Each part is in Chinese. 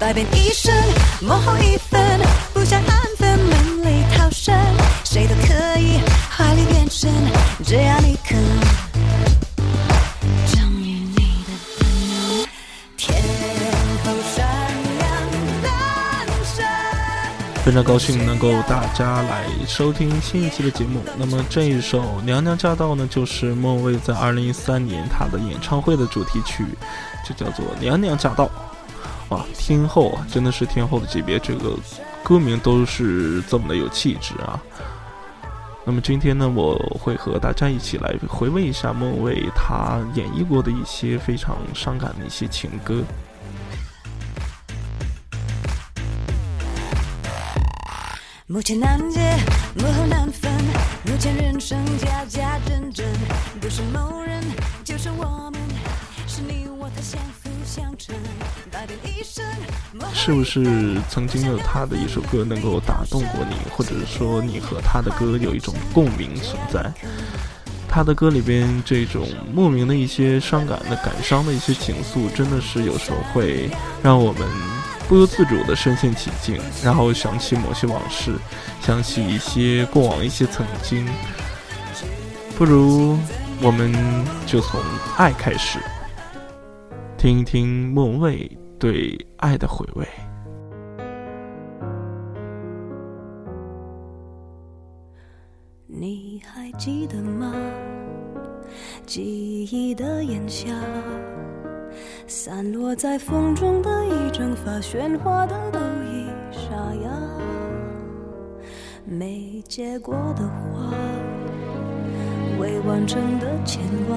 百变一生，幕后一分，不想安分，门里逃生，谁都可以华丽变身，只要你肯。忠于你的本能，天后闪亮诞生。非常高兴能够大家来收听新一期的节目。那么这一首《娘娘驾到》呢，就是莫文蔚在二零一三年她的演唱会的主题曲，就叫做《娘娘驾到》。哇，天后啊，真的是天后的级别，这个歌名都是这么的有气质啊。那么今天呢，我会和大家一起来回味一下莫文蔚她演绎过的一些非常伤感的一些情歌。目前难解，幕后难分，幕前人生假假真真，不是某人，就是我们，是你我他相辅相成，百变一生。幕后是不是曾经有他的一首歌能够打动过你，或者说你和他的歌有一种共鸣存在？他的歌里边这种莫名的一些伤感的、感伤的一些情愫，真的是有时候会让我们不由自主的深陷其境，然后想起某些往事，想起一些过往一些曾经。不如我们就从爱开始，听一听莫蔚对爱的回味。你还记得吗？记忆的炎夏，散落在风中的一整发，喧哗的都已沙哑。没结果的花，未完成的牵挂，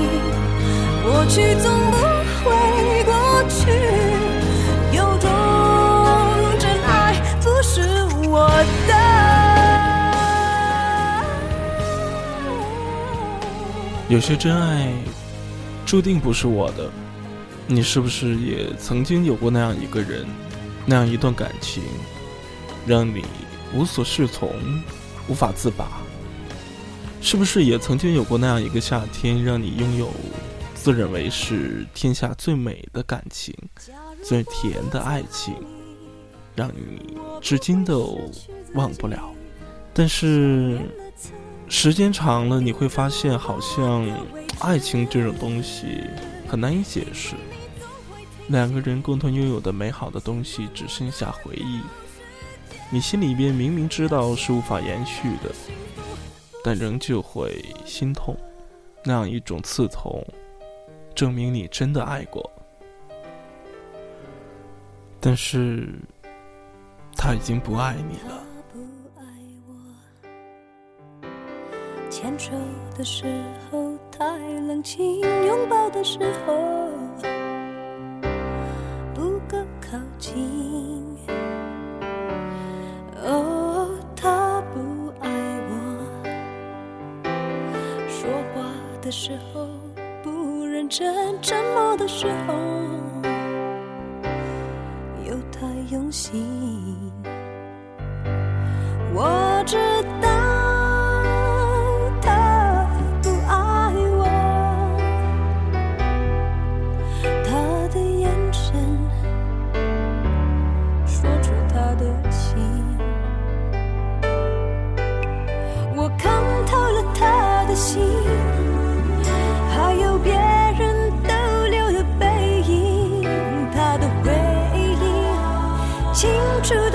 过去总不会过去，有种真爱不是我的。有些真爱注定不是我的，你是不是也曾经有过那样一个人，那样一段感情，让你无所适从，无法自拔？是不是也曾经有过那样一个夏天，让你拥有？自认为是天下最美的感情，最甜的爱情，让你至今都忘不了。但是时间长了，你会发现，好像爱情这种东西很难以解释。两个人共同拥有的美好的东西，只剩下回忆。你心里边明明知道是无法延续的，但仍旧会心痛，那样一种刺痛。证明你真的爱过，但是他已经不爱你了。牵手的时候太冷清，拥抱的时候。真沉默的时候，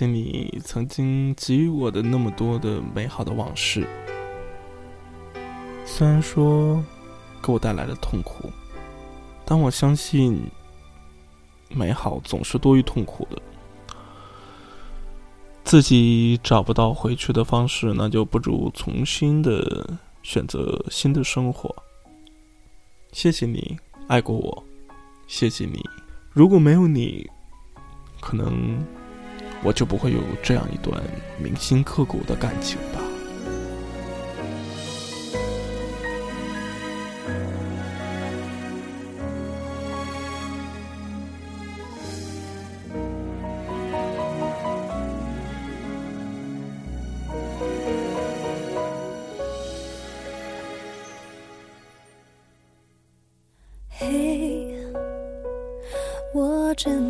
感谢你曾经给予我的那么多的美好的往事，虽然说给我带来了痛苦，但我相信美好总是多于痛苦的。自己找不到回去的方式，那就不如重新的选择新的生活。谢谢你爱过我，谢谢你。如果没有你，可能我就不会有这样一段铭心刻骨的感情吧。嘿，我真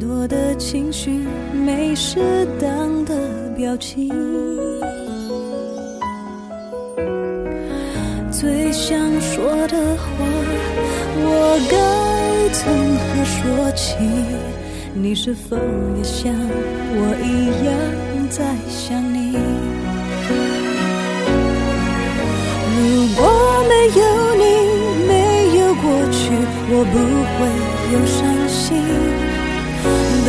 多的情绪没适当的表情，最想说的话，我该从何说起？你是否也像我一样在想你？如果没有你，没有过去，我不会有伤心。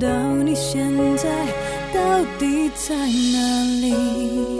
想你，不知道你现在到底在哪里？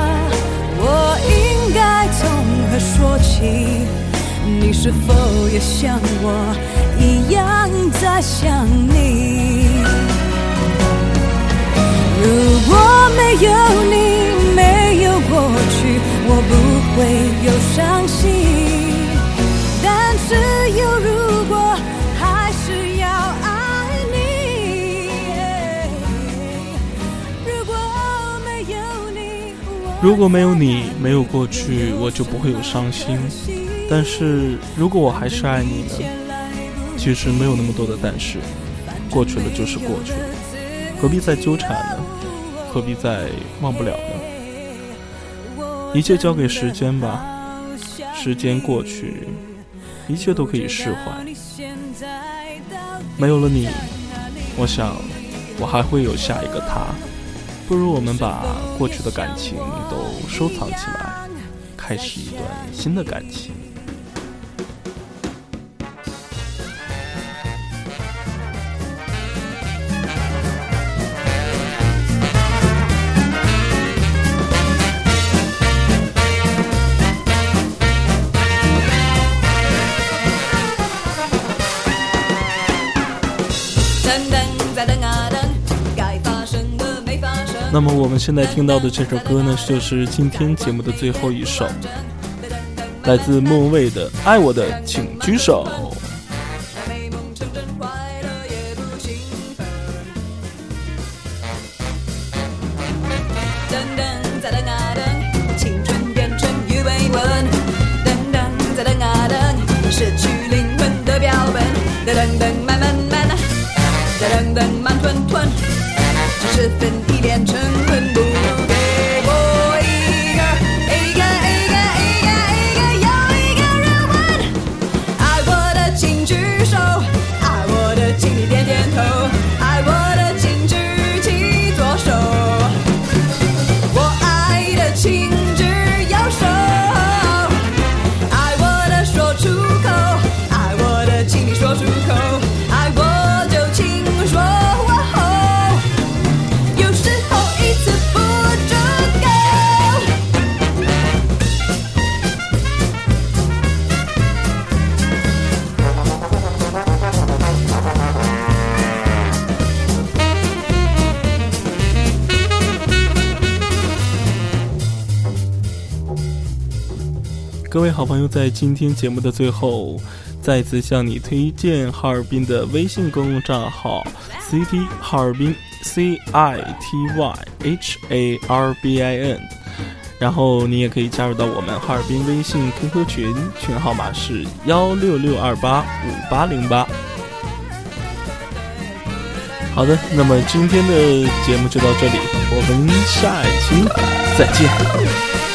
是否也像我一样在想你？如果没有你，没有过去，我不会有伤心。但是有如果，还是要爱你。如果没有你，如果没有你，没有过去，我就不会有伤心。但是如果我还是爱你呢？其实没有那么多的但是，过去了就是过去了，何必再纠缠呢？何必再忘不了呢？一切交给时间吧，时间过去，一切都可以释怀。没有了你，我想我还会有下一个他。不如我们把过去的感情都收藏起来，开始一段新的感情。那么我们现在听到的这首歌呢，就是今天节目的最后一首，来自莫文蔚的《爱我的请举手》。各位好朋友，在今天节目的最后，再次向你推荐哈尔滨的微信公众账号 “CT 哈尔滨 C I T Y H A R B I N”，然后你也可以加入到我们哈尔滨微信 QQ 群，群号码是幺六六二八五八零八。好的，那么今天的节目就到这里，我们下一期再见。